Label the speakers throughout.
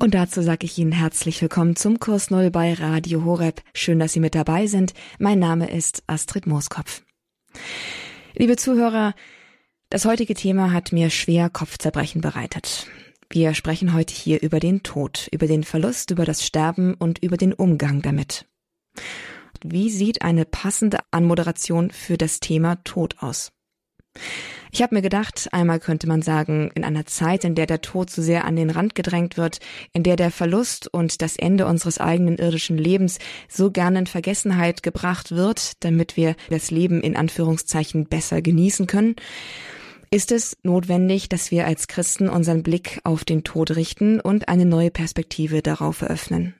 Speaker 1: Und dazu sage ich Ihnen herzlich willkommen zum Kurs Null bei Radio Horeb. Schön, dass Sie mit dabei sind. Mein Name ist Astrid Mooskopf. Liebe Zuhörer, das heutige Thema hat mir schwer Kopfzerbrechen bereitet. Wir sprechen heute hier über den Tod, über den Verlust, über das Sterben und über den Umgang damit. Wie sieht eine passende Anmoderation für das Thema Tod aus? Ich habe mir gedacht, einmal könnte man sagen, in einer Zeit, in der der Tod so sehr an den Rand gedrängt wird, in der der Verlust und das Ende unseres eigenen irdischen Lebens so gerne in Vergessenheit gebracht wird, damit wir das Leben in Anführungszeichen besser genießen können, ist es notwendig, dass wir als Christen unseren Blick auf den Tod richten und eine neue Perspektive darauf eröffnen.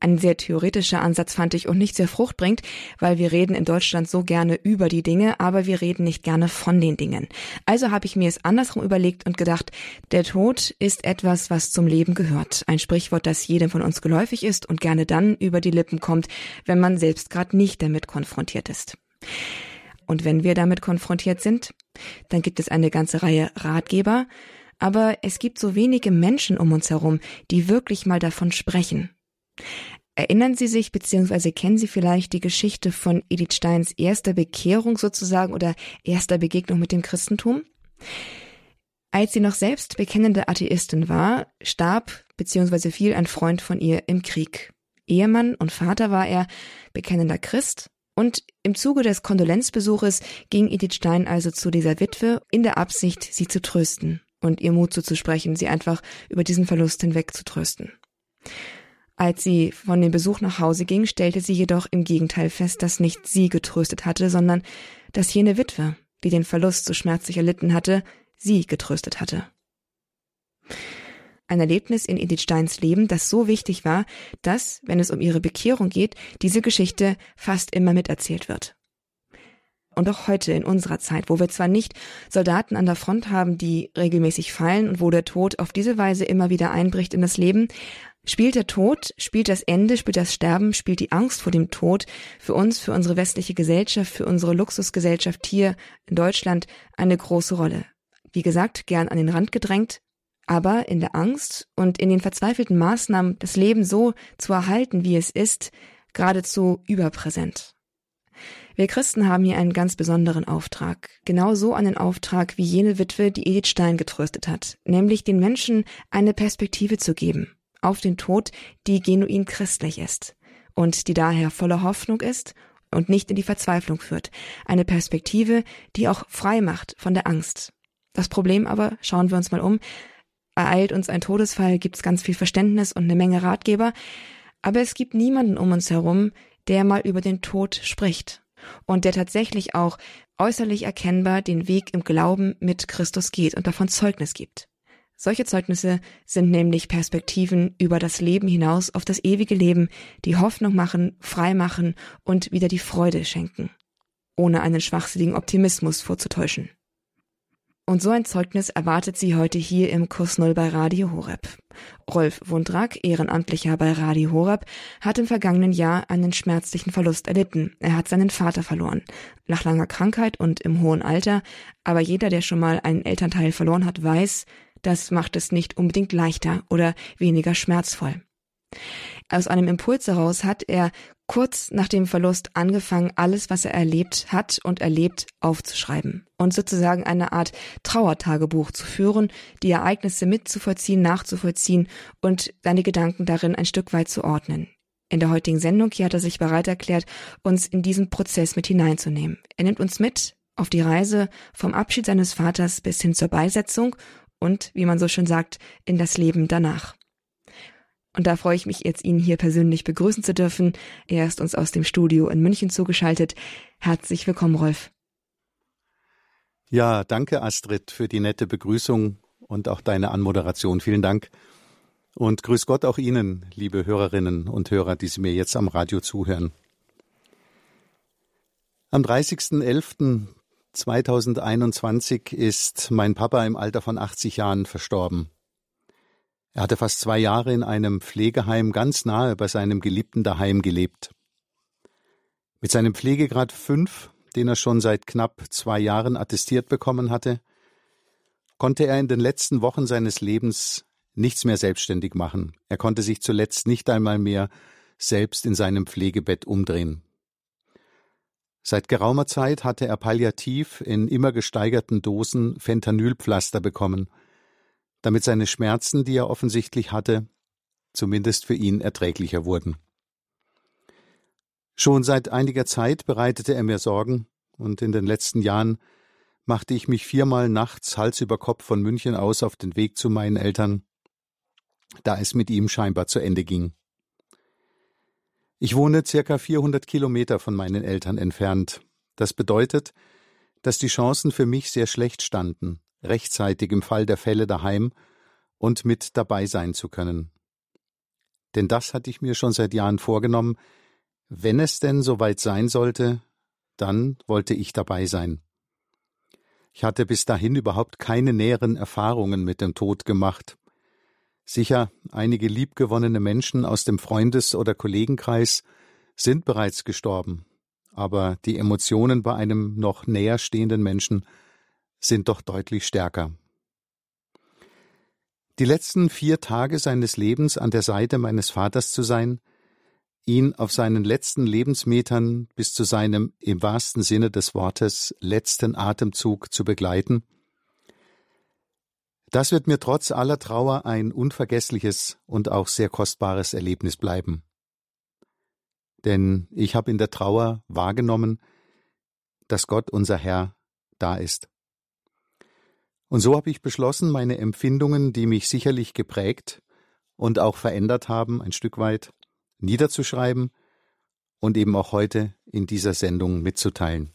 Speaker 1: Ein sehr theoretischer Ansatz fand ich und nicht sehr fruchtbringend, weil wir reden in Deutschland so gerne über die Dinge, aber wir reden nicht gerne von den Dingen. Also habe ich mir es andersrum überlegt und gedacht, der Tod ist etwas, was zum Leben gehört. Ein Sprichwort, das jedem von uns geläufig ist und gerne dann über die Lippen kommt, wenn man selbst gerade nicht damit konfrontiert ist. Und wenn wir damit konfrontiert sind, dann gibt es eine ganze Reihe Ratgeber, aber es gibt so wenige Menschen um uns herum, die wirklich mal davon sprechen. Erinnern Sie sich bzw. kennen Sie vielleicht die Geschichte von Edith Steins erster Bekehrung sozusagen oder erster Begegnung mit dem Christentum? Als sie noch selbst bekennende Atheistin war, starb bzw. fiel ein Freund von ihr im Krieg. Ehemann und Vater war er, bekennender Christ, und im Zuge des Kondolenzbesuches ging Edith Stein also zu dieser Witwe in der Absicht, sie zu trösten und ihr Mut zuzusprechen, sie einfach über diesen Verlust hinweg zu trösten. Als sie von dem Besuch nach Hause ging, stellte sie jedoch im Gegenteil fest, dass nicht sie getröstet hatte, sondern dass jene Witwe, die den Verlust so schmerzlich erlitten hatte, sie getröstet hatte. Ein Erlebnis in Edith Steins Leben, das so wichtig war, dass, wenn es um ihre Bekehrung geht, diese Geschichte fast immer miterzählt wird. Und auch heute in unserer Zeit, wo wir zwar nicht Soldaten an der Front haben, die regelmäßig fallen und wo der Tod auf diese Weise immer wieder einbricht in das Leben, Spielt der Tod, spielt das Ende, spielt das Sterben, spielt die Angst vor dem Tod für uns, für unsere westliche Gesellschaft, für unsere Luxusgesellschaft hier in Deutschland eine große Rolle. Wie gesagt, gern an den Rand gedrängt, aber in der Angst und in den verzweifelten Maßnahmen, das Leben so zu erhalten, wie es ist, geradezu überpräsent. Wir Christen haben hier einen ganz besonderen Auftrag. Genauso einen Auftrag wie jene Witwe, die Edith Stein getröstet hat, nämlich den Menschen eine Perspektive zu geben auf den Tod, die genuin christlich ist und die daher voller Hoffnung ist und nicht in die Verzweiflung führt. Eine Perspektive, die auch frei macht von der Angst. Das Problem aber, schauen wir uns mal um, ereilt uns ein Todesfall, gibt es ganz viel Verständnis und eine Menge Ratgeber, aber es gibt niemanden um uns herum, der mal über den Tod spricht und der tatsächlich auch äußerlich erkennbar den Weg im Glauben mit Christus geht und davon Zeugnis gibt. Solche Zeugnisse sind nämlich Perspektiven über das Leben hinaus auf das ewige Leben, die Hoffnung machen, frei machen und wieder die Freude schenken, ohne einen schwachsinnigen Optimismus vorzutäuschen. Und so ein Zeugnis erwartet Sie heute hier im Kurs Null bei Radio Horeb. Rolf Wundrak, Ehrenamtlicher bei Radio Horeb, hat im vergangenen Jahr einen schmerzlichen Verlust erlitten. Er hat seinen Vater verloren. Nach langer Krankheit und im hohen Alter. Aber jeder, der schon mal einen Elternteil verloren hat, weiß, das macht es nicht unbedingt leichter oder weniger schmerzvoll. Aus einem Impuls heraus hat er kurz nach dem Verlust angefangen, alles, was er erlebt hat und erlebt, aufzuschreiben und sozusagen eine Art Trauertagebuch zu führen, die Ereignisse mitzuvollziehen, nachzuvollziehen und seine Gedanken darin ein Stück weit zu ordnen. In der heutigen Sendung hier hat er sich bereit erklärt, uns in diesen Prozess mit hineinzunehmen. Er nimmt uns mit auf die Reise vom Abschied seines Vaters bis hin zur Beisetzung und, wie man so schön sagt, in das Leben danach. Und da freue ich mich jetzt, ihn hier persönlich begrüßen zu dürfen. Er ist uns aus dem Studio in München zugeschaltet. Herzlich willkommen, Rolf.
Speaker 2: Ja, danke, Astrid, für die nette Begrüßung und auch deine Anmoderation. Vielen Dank. Und grüß Gott auch Ihnen, liebe Hörerinnen und Hörer, die Sie mir jetzt am Radio zuhören. Am 30.11. 2021 ist mein Papa im Alter von 80 Jahren verstorben. Er hatte fast zwei Jahre in einem Pflegeheim ganz nahe bei seinem Geliebten daheim gelebt. Mit seinem Pflegegrad 5, den er schon seit knapp zwei Jahren attestiert bekommen hatte, konnte er in den letzten Wochen seines Lebens nichts mehr selbstständig machen. Er konnte sich zuletzt nicht einmal mehr selbst in seinem Pflegebett umdrehen. Seit geraumer Zeit hatte er palliativ in immer gesteigerten Dosen Fentanylpflaster bekommen, damit seine Schmerzen, die er offensichtlich hatte, zumindest für ihn erträglicher wurden. Schon seit einiger Zeit bereitete er mir Sorgen, und in den letzten Jahren machte ich mich viermal nachts Hals über Kopf von München aus auf den Weg zu meinen Eltern, da es mit ihm scheinbar zu Ende ging. Ich wohne circa 400 Kilometer von meinen Eltern entfernt. Das bedeutet, dass die Chancen für mich sehr schlecht standen, rechtzeitig im Fall der Fälle daheim und mit dabei sein zu können. Denn das hatte ich mir schon seit Jahren vorgenommen, wenn es denn soweit sein sollte, dann wollte ich dabei sein. Ich hatte bis dahin überhaupt keine näheren Erfahrungen mit dem Tod gemacht, Sicher, einige liebgewonnene Menschen aus dem Freundes- oder Kollegenkreis sind bereits gestorben, aber die Emotionen bei einem noch näher stehenden Menschen sind doch deutlich stärker. Die letzten vier Tage seines Lebens an der Seite meines Vaters zu sein, ihn auf seinen letzten Lebensmetern bis zu seinem im wahrsten Sinne des Wortes letzten Atemzug zu begleiten, das wird mir trotz aller Trauer ein unvergessliches und auch sehr kostbares Erlebnis bleiben. Denn ich habe in der Trauer wahrgenommen, dass Gott unser Herr da ist. Und so habe ich beschlossen, meine Empfindungen, die mich sicherlich geprägt und auch verändert haben, ein Stück weit, niederzuschreiben und eben auch heute in dieser Sendung mitzuteilen.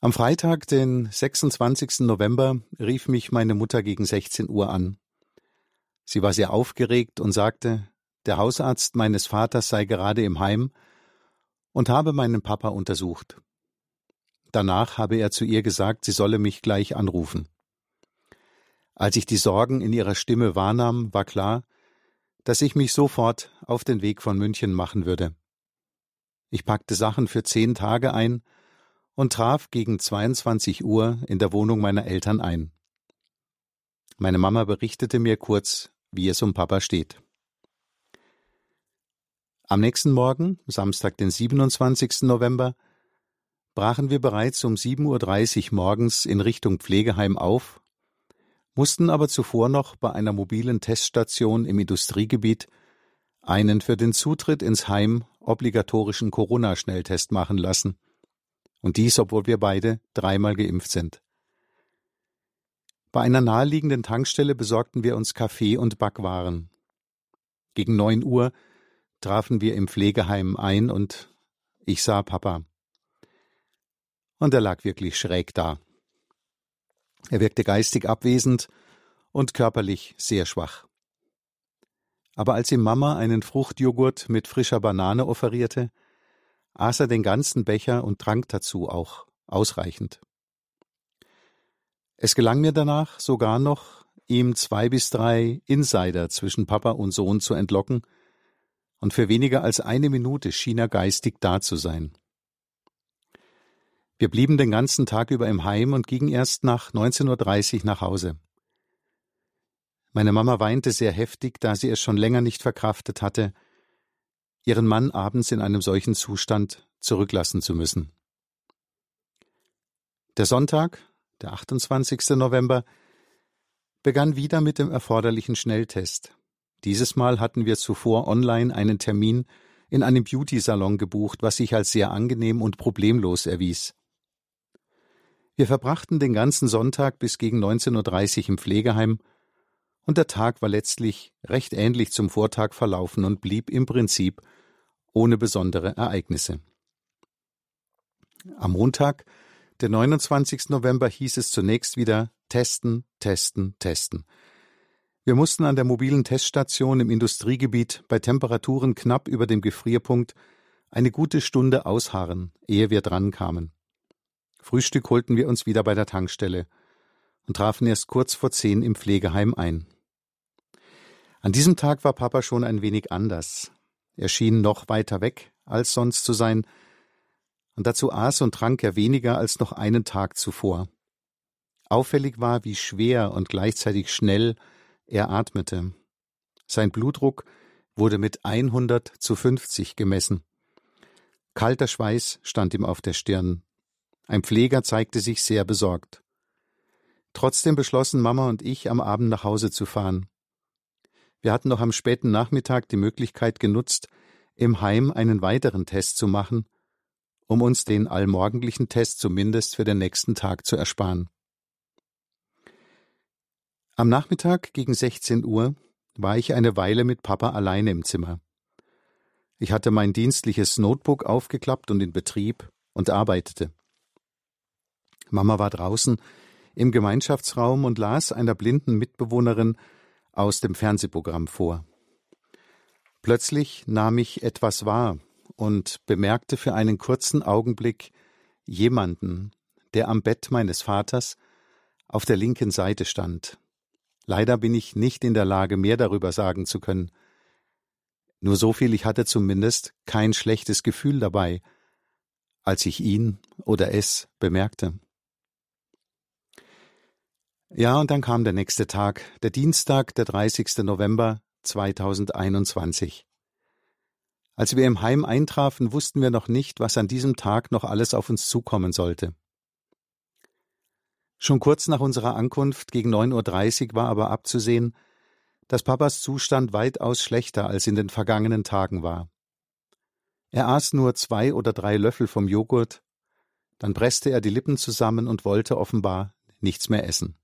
Speaker 2: Am Freitag, den 26. November, rief mich meine Mutter gegen 16 Uhr an. Sie war sehr aufgeregt und sagte, der Hausarzt meines Vaters sei gerade im Heim und habe meinen Papa untersucht. Danach habe er zu ihr gesagt, sie solle mich gleich anrufen. Als ich die Sorgen in ihrer Stimme wahrnahm, war klar, dass ich mich sofort auf den Weg von München machen würde. Ich packte Sachen für zehn Tage ein und traf gegen 22 Uhr in der Wohnung meiner Eltern ein. Meine Mama berichtete mir kurz, wie es um Papa steht. Am nächsten Morgen, Samstag, den 27. November, brachen wir bereits um 7.30 Uhr morgens in Richtung Pflegeheim auf, mussten aber zuvor noch bei einer mobilen Teststation im Industriegebiet einen für den Zutritt ins Heim obligatorischen Corona-Schnelltest machen lassen und dies, obwohl wir beide dreimal geimpft sind. Bei einer naheliegenden Tankstelle besorgten wir uns Kaffee und Backwaren. Gegen neun Uhr trafen wir im Pflegeheim ein und ich sah Papa. Und er lag wirklich schräg da. Er wirkte geistig abwesend und körperlich sehr schwach. Aber als ihm Mama einen Fruchtjoghurt mit frischer Banane offerierte, aß er den ganzen Becher und trank dazu auch ausreichend. Es gelang mir danach sogar noch, ihm zwei bis drei Insider zwischen Papa und Sohn zu entlocken, und für weniger als eine Minute schien er geistig da zu sein. Wir blieben den ganzen Tag über im Heim und gingen erst nach 19.30 Uhr nach Hause. Meine Mama weinte sehr heftig, da sie es schon länger nicht verkraftet hatte, ihren Mann abends in einem solchen Zustand zurücklassen zu müssen. Der Sonntag, der 28. November, begann wieder mit dem erforderlichen Schnelltest. Dieses Mal hatten wir zuvor online einen Termin in einem Beauty-Salon gebucht, was sich als sehr angenehm und problemlos erwies. Wir verbrachten den ganzen Sonntag bis gegen 19.30 Uhr im Pflegeheim und der Tag war letztlich recht ähnlich zum Vortag verlaufen und blieb im Prinzip ohne besondere Ereignisse. Am Montag, der 29. November, hieß es zunächst wieder testen, testen, testen. Wir mussten an der mobilen Teststation im Industriegebiet bei Temperaturen knapp über dem Gefrierpunkt eine gute Stunde ausharren, ehe wir drankamen. Frühstück holten wir uns wieder bei der Tankstelle und trafen erst kurz vor zehn im Pflegeheim ein. An diesem Tag war Papa schon ein wenig anders. Er schien noch weiter weg als sonst zu sein, und dazu aß und trank er weniger als noch einen Tag zuvor. Auffällig war, wie schwer und gleichzeitig schnell er atmete. Sein Blutdruck wurde mit 100 zu 50 gemessen. Kalter Schweiß stand ihm auf der Stirn. Ein Pfleger zeigte sich sehr besorgt. Trotzdem beschlossen Mama und ich, am Abend nach Hause zu fahren. Wir hatten noch am späten Nachmittag die Möglichkeit genutzt, im Heim einen weiteren Test zu machen, um uns den allmorgendlichen Test zumindest für den nächsten Tag zu ersparen. Am Nachmittag gegen 16 Uhr war ich eine Weile mit Papa alleine im Zimmer. Ich hatte mein dienstliches Notebook aufgeklappt und in Betrieb und arbeitete. Mama war draußen im Gemeinschaftsraum und las einer blinden Mitbewohnerin aus dem Fernsehprogramm vor. Plötzlich nahm ich etwas wahr und bemerkte für einen kurzen Augenblick jemanden, der am Bett meines Vaters auf der linken Seite stand. Leider bin ich nicht in der Lage, mehr darüber sagen zu können. Nur so viel, ich hatte zumindest kein schlechtes Gefühl dabei, als ich ihn oder es bemerkte. Ja, und dann kam der nächste Tag, der Dienstag, der 30. November 2021. Als wir im Heim eintrafen, wussten wir noch nicht, was an diesem Tag noch alles auf uns zukommen sollte. Schon kurz nach unserer Ankunft gegen 9.30 Uhr war aber abzusehen, dass Papas Zustand weitaus schlechter als in den vergangenen Tagen war. Er aß nur zwei oder drei Löffel vom Joghurt, dann presste er die Lippen zusammen und wollte offenbar nichts mehr essen.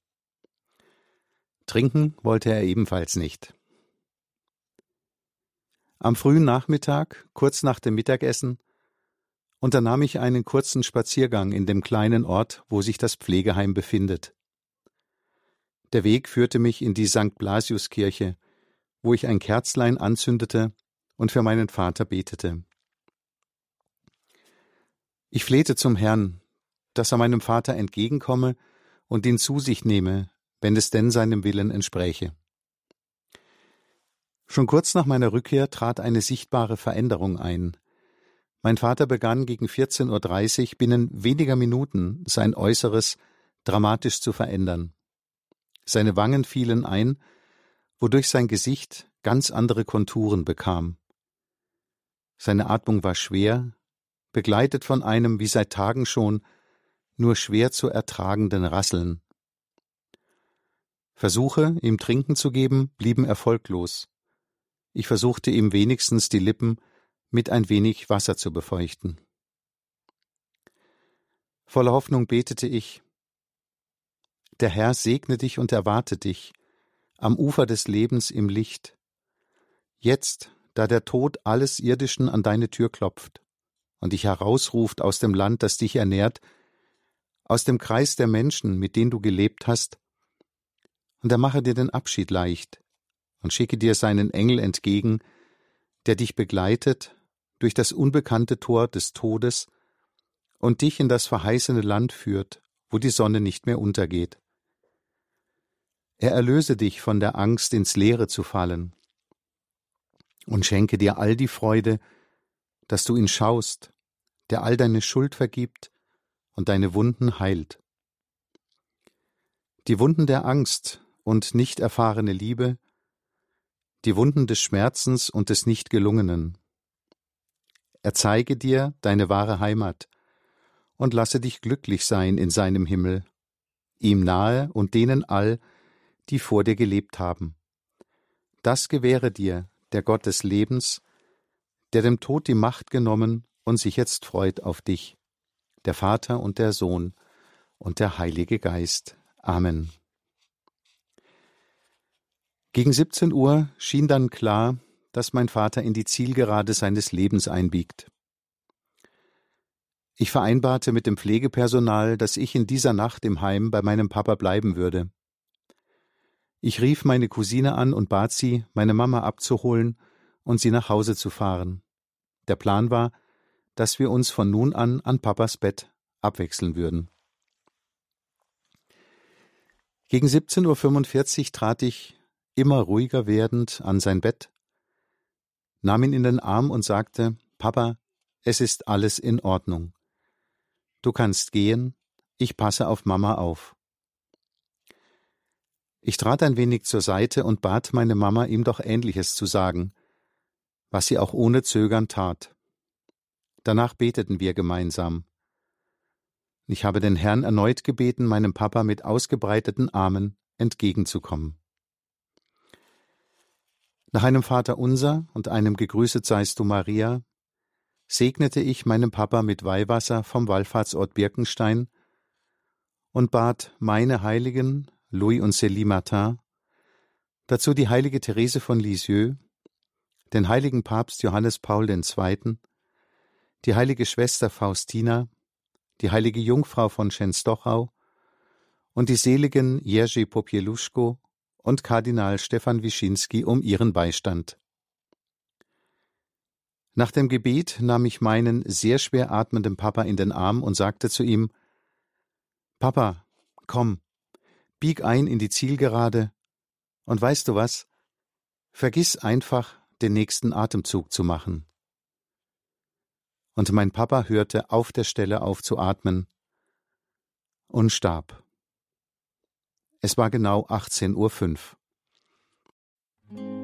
Speaker 2: Trinken wollte er ebenfalls nicht. Am frühen Nachmittag, kurz nach dem Mittagessen, unternahm ich einen kurzen Spaziergang in dem kleinen Ort, wo sich das Pflegeheim befindet. Der Weg führte mich in die St. Blasiuskirche, wo ich ein Kerzlein anzündete und für meinen Vater betete. Ich flehte zum Herrn, dass er meinem Vater entgegenkomme und ihn zu sich nehme, wenn es denn seinem Willen entspräche. Schon kurz nach meiner Rückkehr trat eine sichtbare Veränderung ein. Mein Vater begann gegen 14.30 Uhr binnen weniger Minuten sein Äußeres dramatisch zu verändern. Seine Wangen fielen ein, wodurch sein Gesicht ganz andere Konturen bekam. Seine Atmung war schwer, begleitet von einem wie seit Tagen schon nur schwer zu ertragenden Rasseln. Versuche, ihm Trinken zu geben, blieben erfolglos. Ich versuchte ihm wenigstens die Lippen mit ein wenig Wasser zu befeuchten. Voller Hoffnung betete ich, Der Herr segne dich und erwarte dich, am Ufer des Lebens im Licht. Jetzt, da der Tod alles Irdischen an deine Tür klopft und dich herausruft aus dem Land, das dich ernährt, aus dem Kreis der Menschen, mit denen du gelebt hast, und er mache dir den Abschied leicht und schicke dir seinen Engel entgegen, der dich begleitet durch das unbekannte Tor des Todes und dich in das verheißene Land führt, wo die Sonne nicht mehr untergeht. Er erlöse dich von der Angst, ins Leere zu fallen und schenke dir all die Freude, dass du ihn schaust, der all deine Schuld vergibt und deine Wunden heilt. Die Wunden der Angst und nicht erfahrene Liebe, die Wunden des Schmerzens und des Nichtgelungenen, er zeige dir deine wahre Heimat und lasse dich glücklich sein in seinem Himmel, ihm nahe und denen all, die vor dir gelebt haben. Das gewähre dir der Gott des Lebens, der dem Tod die Macht genommen und sich jetzt freut auf dich, der Vater und der Sohn und der Heilige Geist. Amen. Gegen 17 Uhr schien dann klar, dass mein Vater in die Zielgerade seines Lebens einbiegt. Ich vereinbarte mit dem Pflegepersonal, dass ich in dieser Nacht im Heim bei meinem Papa bleiben würde. Ich rief meine Cousine an und bat sie, meine Mama abzuholen und sie nach Hause zu fahren. Der Plan war, dass wir uns von nun an an Papas Bett abwechseln würden. Gegen 17.45 Uhr trat ich, immer ruhiger werdend, an sein Bett nahm ihn in den Arm und sagte Papa, es ist alles in Ordnung. Du kannst gehen, ich passe auf Mama auf. Ich trat ein wenig zur Seite und bat meine Mama, ihm doch Ähnliches zu sagen, was sie auch ohne Zögern tat. Danach beteten wir gemeinsam. Ich habe den Herrn erneut gebeten, meinem Papa mit ausgebreiteten Armen entgegenzukommen. Nach einem Vater unser und einem Gegrüßet seist du Maria, segnete ich meinem Papa mit Weihwasser vom Wallfahrtsort Birkenstein und bat meine Heiligen, Louis und Célie Martin, dazu die heilige Therese von Lisieux, den heiligen Papst Johannes Paul II., die heilige Schwester Faustina, die heilige Jungfrau von Schenstochau und die seligen Jerzy Popieluszko und Kardinal Stefan Wischinski um ihren Beistand. Nach dem Gebet nahm ich meinen sehr schwer atmenden Papa in den Arm und sagte zu ihm Papa, komm, bieg ein in die Zielgerade, und weißt du was? Vergiss einfach, den nächsten Atemzug zu machen. Und mein Papa hörte auf der Stelle auf zu atmen und starb. Es war genau 18.05 Uhr.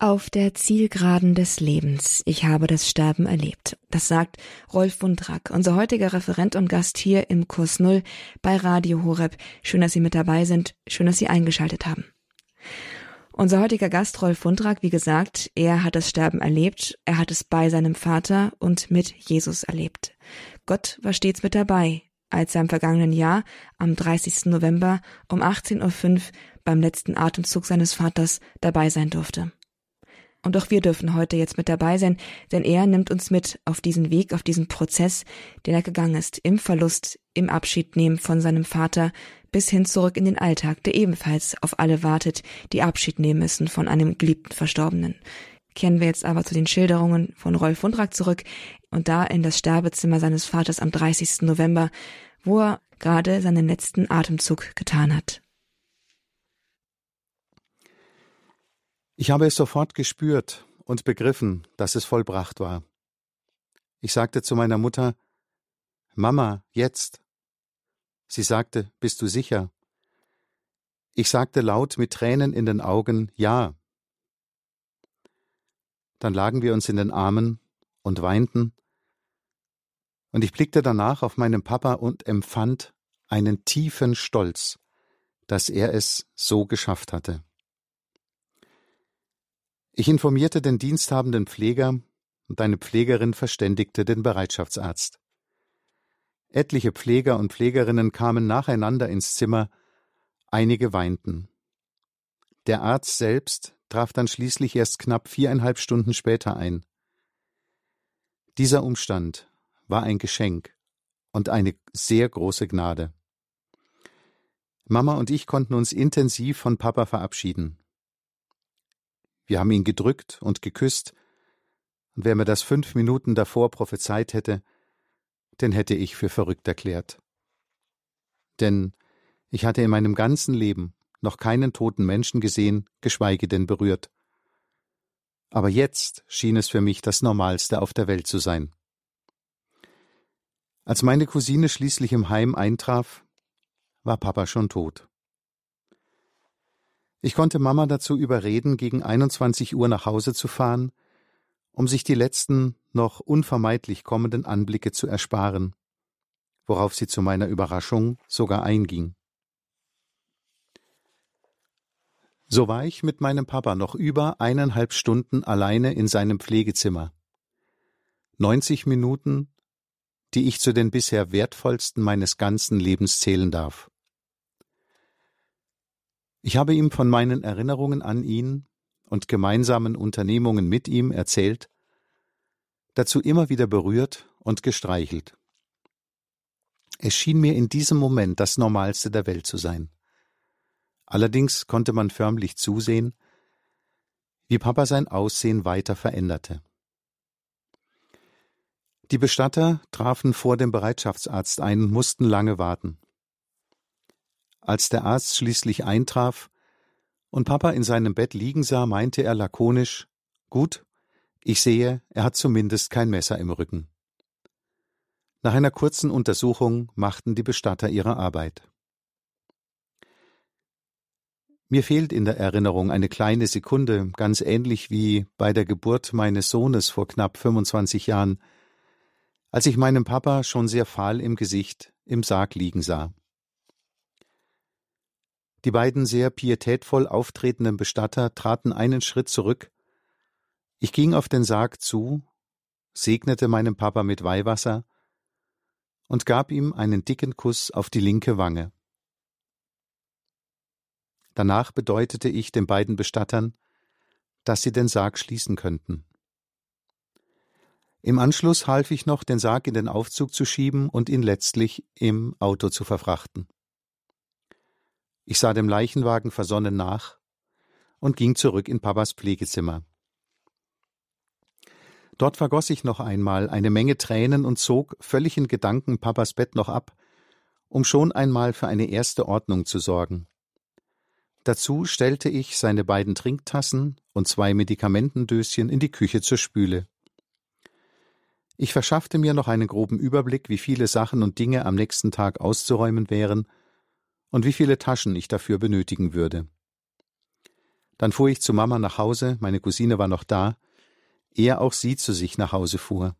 Speaker 1: Auf der Zielgeraden des Lebens. Ich habe das Sterben erlebt. Das sagt Rolf Wundrack, unser heutiger Referent und Gast hier im Kurs Null bei Radio Horeb. Schön, dass Sie mit dabei sind. Schön, dass Sie eingeschaltet haben. Unser heutiger Gast Rolf Wundrack, wie gesagt, er hat das Sterben erlebt. Er hat es bei seinem Vater und mit Jesus erlebt. Gott war stets mit dabei, als er im vergangenen Jahr am 30. November um 18.05 Uhr beim letzten Atemzug seines Vaters dabei sein durfte. Und auch wir dürfen heute jetzt mit dabei sein, denn er nimmt uns mit auf diesen Weg, auf diesen Prozess, den er gegangen ist, im Verlust, im Abschied nehmen von seinem Vater, bis hin zurück in den Alltag, der ebenfalls auf alle wartet, die Abschied nehmen müssen von einem geliebten Verstorbenen. Kehren wir jetzt aber zu den Schilderungen von Rolf Wundrack zurück und da in das Sterbezimmer seines Vaters am 30. November, wo er gerade seinen letzten Atemzug getan hat.
Speaker 2: Ich habe es sofort gespürt und begriffen, dass es vollbracht war. Ich sagte zu meiner Mutter Mama, jetzt. Sie sagte, Bist du sicher? Ich sagte laut mit Tränen in den Augen Ja. Dann lagen wir uns in den Armen und weinten, und ich blickte danach auf meinen Papa und empfand einen tiefen Stolz, dass er es so geschafft hatte. Ich informierte den diensthabenden Pfleger und eine Pflegerin verständigte den Bereitschaftsarzt. Etliche Pfleger und Pflegerinnen kamen nacheinander ins Zimmer, einige weinten. Der Arzt selbst traf dann schließlich erst knapp viereinhalb Stunden später ein. Dieser Umstand war ein Geschenk und eine sehr große Gnade. Mama und ich konnten uns intensiv von Papa verabschieden. Wir haben ihn gedrückt und geküsst, und wer mir das fünf Minuten davor prophezeit hätte, den hätte ich für verrückt erklärt. Denn ich hatte in meinem ganzen Leben noch keinen toten Menschen gesehen, geschweige denn berührt. Aber jetzt schien es für mich das Normalste auf der Welt zu sein. Als meine Cousine schließlich im Heim eintraf, war Papa schon tot. Ich konnte Mama dazu überreden, gegen 21 Uhr nach Hause zu fahren, um sich die letzten, noch unvermeidlich kommenden Anblicke zu ersparen, worauf sie zu meiner Überraschung sogar einging. So war ich mit meinem Papa noch über eineinhalb Stunden alleine in seinem Pflegezimmer. 90 Minuten, die ich zu den bisher wertvollsten meines ganzen Lebens zählen darf. Ich habe ihm von meinen Erinnerungen an ihn und gemeinsamen Unternehmungen mit ihm erzählt, dazu immer wieder berührt und gestreichelt. Es schien mir in diesem Moment das Normalste der Welt zu sein. Allerdings konnte man förmlich zusehen, wie Papa sein Aussehen weiter veränderte. Die Bestatter trafen vor dem Bereitschaftsarzt ein und mussten lange warten. Als der Arzt schließlich eintraf und Papa in seinem Bett liegen sah, meinte er lakonisch Gut, ich sehe, er hat zumindest kein Messer im Rücken. Nach einer kurzen Untersuchung machten die Bestatter ihre Arbeit. Mir fehlt in der Erinnerung eine kleine Sekunde, ganz ähnlich wie bei der Geburt meines Sohnes vor knapp 25 Jahren, als ich meinen Papa schon sehr fahl im Gesicht im Sarg liegen sah. Die beiden sehr pietätvoll auftretenden Bestatter traten einen Schritt zurück. Ich ging auf den Sarg zu, segnete meinen Papa mit Weihwasser und gab ihm einen dicken Kuss auf die linke Wange. Danach bedeutete ich den beiden Bestattern, dass sie den Sarg schließen könnten. Im Anschluss half ich noch, den Sarg in den Aufzug zu schieben und ihn letztlich im Auto zu verfrachten. Ich sah dem Leichenwagen versonnen nach und ging zurück in Papas Pflegezimmer. Dort vergoss ich noch einmal eine Menge Tränen und zog, völlig in Gedanken, Papas Bett noch ab, um schon einmal für eine erste Ordnung zu sorgen. Dazu stellte ich seine beiden Trinktassen und zwei Medikamentendöschen in die Küche zur Spüle. Ich verschaffte mir noch einen groben Überblick, wie viele Sachen und Dinge am nächsten Tag auszuräumen wären und wie viele Taschen ich dafür benötigen würde. Dann fuhr ich zu Mama nach Hause, meine Cousine war noch da, ehe auch sie zu sich nach Hause fuhr.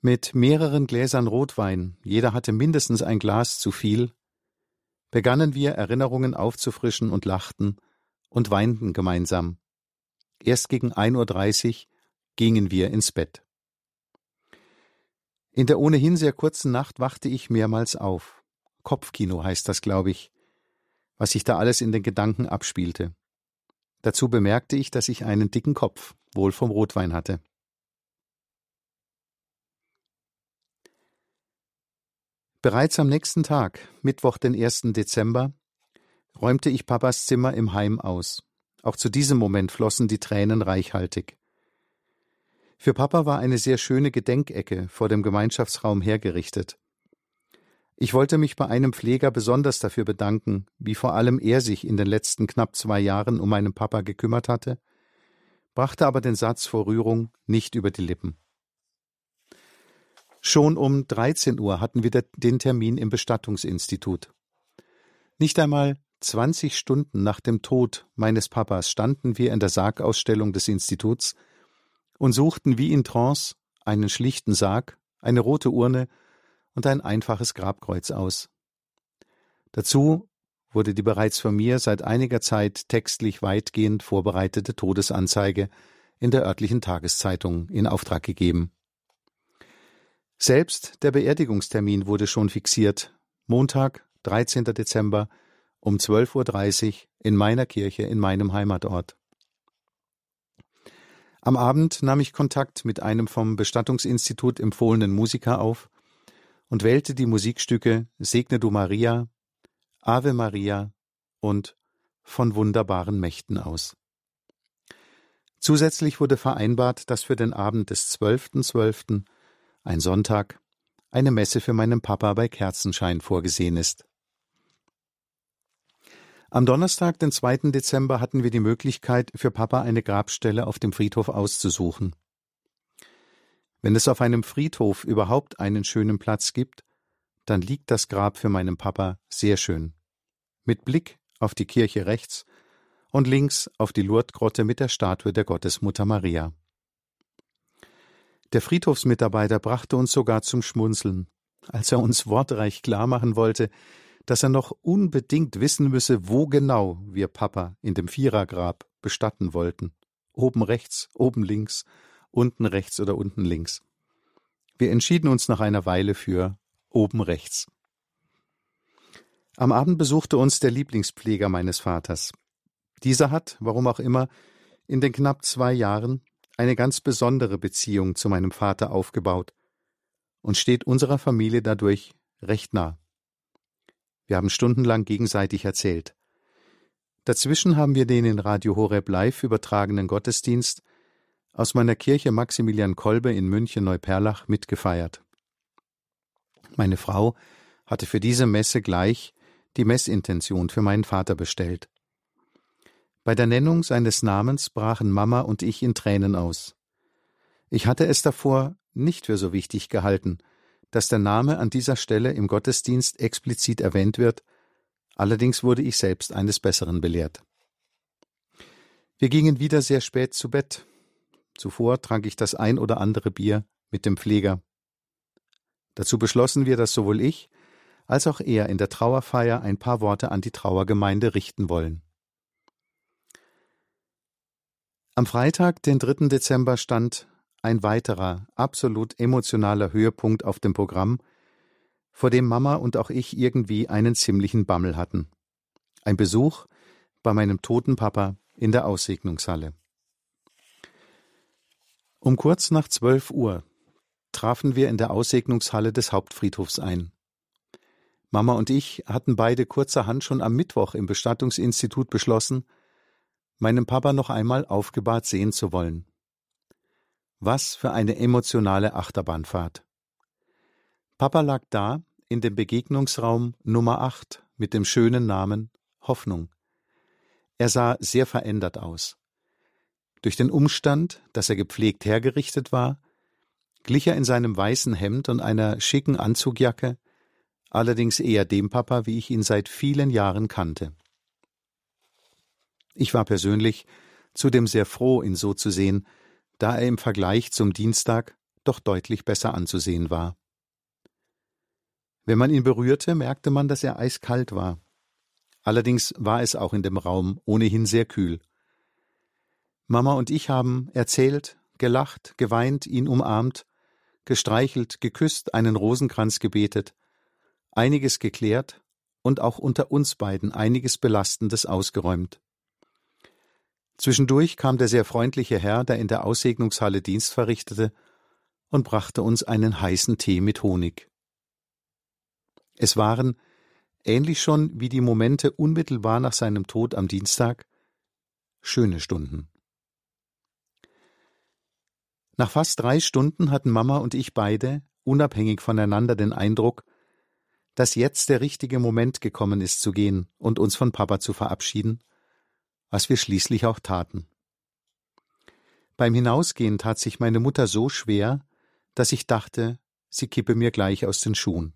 Speaker 2: Mit mehreren Gläsern Rotwein, jeder hatte mindestens ein Glas zu viel, begannen wir Erinnerungen aufzufrischen und lachten und weinten gemeinsam. Erst gegen 1.30 Uhr gingen wir ins Bett. In der ohnehin sehr kurzen Nacht wachte ich mehrmals auf. Kopfkino heißt das, glaube ich, was sich da alles in den Gedanken abspielte. Dazu bemerkte ich, dass ich einen dicken Kopf, wohl vom Rotwein hatte. Bereits am nächsten Tag, Mittwoch, den 1. Dezember, räumte ich Papas Zimmer im Heim aus. Auch zu diesem Moment flossen die Tränen reichhaltig. Für Papa war eine sehr schöne Gedenkecke vor dem Gemeinschaftsraum hergerichtet. Ich wollte mich bei einem Pfleger besonders dafür bedanken, wie vor allem er sich in den letzten knapp zwei Jahren um meinen Papa gekümmert hatte, brachte aber den Satz vor Rührung nicht über die Lippen. Schon um 13 Uhr hatten wir den Termin im Bestattungsinstitut. Nicht einmal 20 Stunden nach dem Tod meines Papas standen wir in der Sargausstellung des Instituts und suchten wie in Trance einen schlichten Sarg, eine rote Urne und ein einfaches Grabkreuz aus. Dazu wurde die bereits von mir seit einiger Zeit textlich weitgehend vorbereitete Todesanzeige in der örtlichen Tageszeitung in Auftrag gegeben. Selbst der Beerdigungstermin wurde schon fixiert. Montag, 13. Dezember um 12.30 Uhr in meiner Kirche in meinem Heimatort. Am Abend nahm ich Kontakt mit einem vom Bestattungsinstitut empfohlenen Musiker auf und wählte die Musikstücke Segne du Maria, Ave Maria und von wunderbaren Mächten aus. Zusätzlich wurde vereinbart, dass für den Abend des 12.12. .12 ein Sonntag, eine Messe für meinen Papa bei Kerzenschein vorgesehen ist. Am Donnerstag, den 2. Dezember, hatten wir die Möglichkeit, für Papa eine Grabstelle auf dem Friedhof auszusuchen. Wenn es auf einem Friedhof überhaupt einen schönen Platz gibt, dann liegt das Grab für meinen Papa sehr schön. Mit Blick auf die Kirche rechts und links auf die Lourdesgrotte mit der Statue der Gottesmutter Maria. Der Friedhofsmitarbeiter brachte uns sogar zum Schmunzeln, als er uns wortreich klarmachen wollte, dass er noch unbedingt wissen müsse, wo genau wir Papa in dem Vierergrab bestatten wollten. Oben rechts, oben links, unten rechts oder unten links. Wir entschieden uns nach einer Weile für oben rechts. Am Abend besuchte uns der Lieblingspfleger meines Vaters. Dieser hat, warum auch immer, in den knapp zwei Jahren eine ganz besondere Beziehung zu meinem Vater aufgebaut und steht unserer Familie dadurch recht nah. Wir haben stundenlang gegenseitig erzählt. Dazwischen haben wir den in Radio Horeb live übertragenen Gottesdienst aus meiner Kirche Maximilian Kolbe in München Neuperlach mitgefeiert. Meine Frau hatte für diese Messe gleich die Messintention für meinen Vater bestellt. Bei der Nennung seines Namens brachen Mama und ich in Tränen aus. Ich hatte es davor nicht für so wichtig gehalten, dass der Name an dieser Stelle im Gottesdienst explizit erwähnt wird, allerdings wurde ich selbst eines Besseren belehrt. Wir gingen wieder sehr spät zu Bett. Zuvor trank ich das ein oder andere Bier mit dem Pfleger. Dazu beschlossen wir, dass sowohl ich als auch er in der Trauerfeier ein paar Worte an die Trauergemeinde richten wollen. Am Freitag, den 3. Dezember, stand ein weiterer, absolut emotionaler Höhepunkt auf dem Programm, vor dem Mama und auch ich irgendwie einen ziemlichen Bammel hatten. Ein Besuch bei meinem toten Papa in der Aussegnungshalle. Um kurz nach zwölf Uhr trafen wir in der Aussegnungshalle des Hauptfriedhofs ein. Mama und ich hatten beide kurzerhand schon am Mittwoch im Bestattungsinstitut beschlossen, meinen Papa noch einmal aufgebahrt sehen zu wollen. Was für eine emotionale Achterbahnfahrt. Papa lag da in dem Begegnungsraum Nummer 8 mit dem schönen Namen Hoffnung. Er sah sehr verändert aus. Durch den Umstand, dass er gepflegt hergerichtet war, glich er in seinem weißen Hemd und einer schicken Anzugjacke, allerdings eher dem Papa, wie ich ihn seit vielen Jahren kannte. Ich war persönlich zudem sehr froh, ihn so zu sehen, da er im Vergleich zum Dienstag doch deutlich besser anzusehen war. Wenn man ihn berührte, merkte man, dass er eiskalt war. Allerdings war es auch in dem Raum ohnehin sehr kühl. Mama und ich haben erzählt, gelacht, geweint, ihn umarmt, gestreichelt, geküsst, einen Rosenkranz gebetet, einiges geklärt und auch unter uns beiden einiges Belastendes ausgeräumt. Zwischendurch kam der sehr freundliche Herr, der in der Aussegnungshalle Dienst verrichtete, und brachte uns einen heißen Tee mit Honig. Es waren, ähnlich schon wie die Momente unmittelbar nach seinem Tod am Dienstag, schöne Stunden. Nach fast drei Stunden hatten Mama und ich beide, unabhängig voneinander, den Eindruck, dass jetzt der richtige Moment gekommen ist zu gehen und uns von Papa zu verabschieden was wir schließlich auch taten. Beim Hinausgehen tat sich meine Mutter so schwer, dass ich dachte, sie kippe mir gleich aus den Schuhen.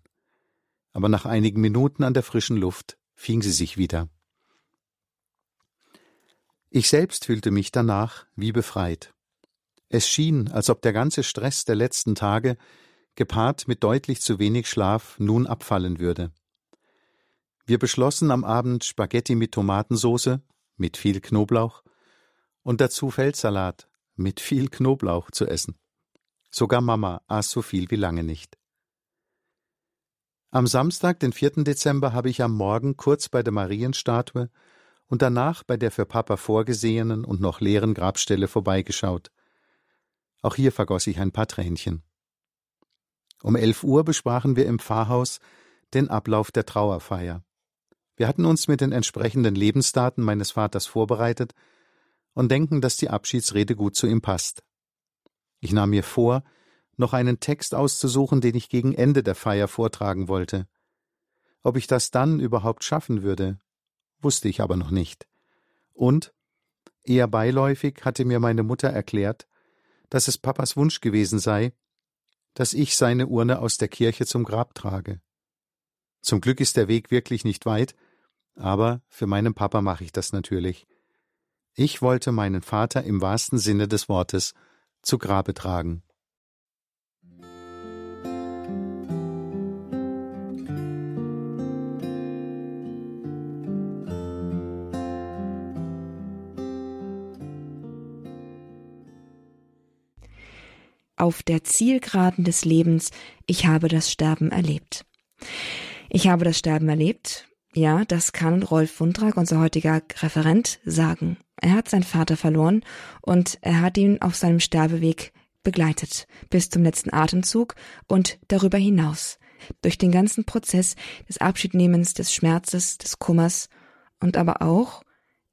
Speaker 2: Aber nach einigen Minuten an der frischen Luft fing sie sich wieder. Ich selbst fühlte mich danach wie befreit. Es schien, als ob der ganze Stress der letzten Tage, gepaart mit deutlich zu wenig Schlaf, nun abfallen würde. Wir beschlossen am Abend Spaghetti mit Tomatensauce mit viel Knoblauch und dazu Feldsalat mit viel Knoblauch zu essen. Sogar Mama aß so viel wie lange nicht. Am Samstag, den 4. Dezember, habe ich am Morgen kurz bei der Marienstatue und danach bei der für Papa vorgesehenen und noch leeren Grabstelle vorbeigeschaut. Auch hier vergoss ich ein paar Tränchen. Um elf Uhr besprachen wir im Pfarrhaus den Ablauf der Trauerfeier. Wir hatten uns mit den entsprechenden Lebensdaten meines Vaters vorbereitet und denken, dass die Abschiedsrede gut zu ihm passt. Ich nahm mir vor, noch einen Text auszusuchen, den ich gegen Ende der Feier vortragen wollte. Ob ich das dann überhaupt schaffen würde, wusste ich aber noch nicht. Und, eher beiläufig, hatte mir meine Mutter erklärt, dass es Papas Wunsch gewesen sei, dass ich seine Urne aus der Kirche zum Grab trage. Zum Glück ist der Weg wirklich nicht weit, aber für meinen Papa mache ich das natürlich. Ich wollte meinen Vater im wahrsten Sinne des Wortes zu Grabe tragen.
Speaker 1: Auf der Zielgeraden des Lebens, ich habe das Sterben erlebt. Ich habe das Sterben erlebt, ja, das kann Rolf Wundrag, unser heutiger Referent, sagen. Er hat seinen Vater verloren und er hat ihn auf seinem Sterbeweg begleitet, bis zum letzten Atemzug und darüber hinaus, durch den ganzen Prozess des Abschiednehmens, des Schmerzes, des Kummers und aber auch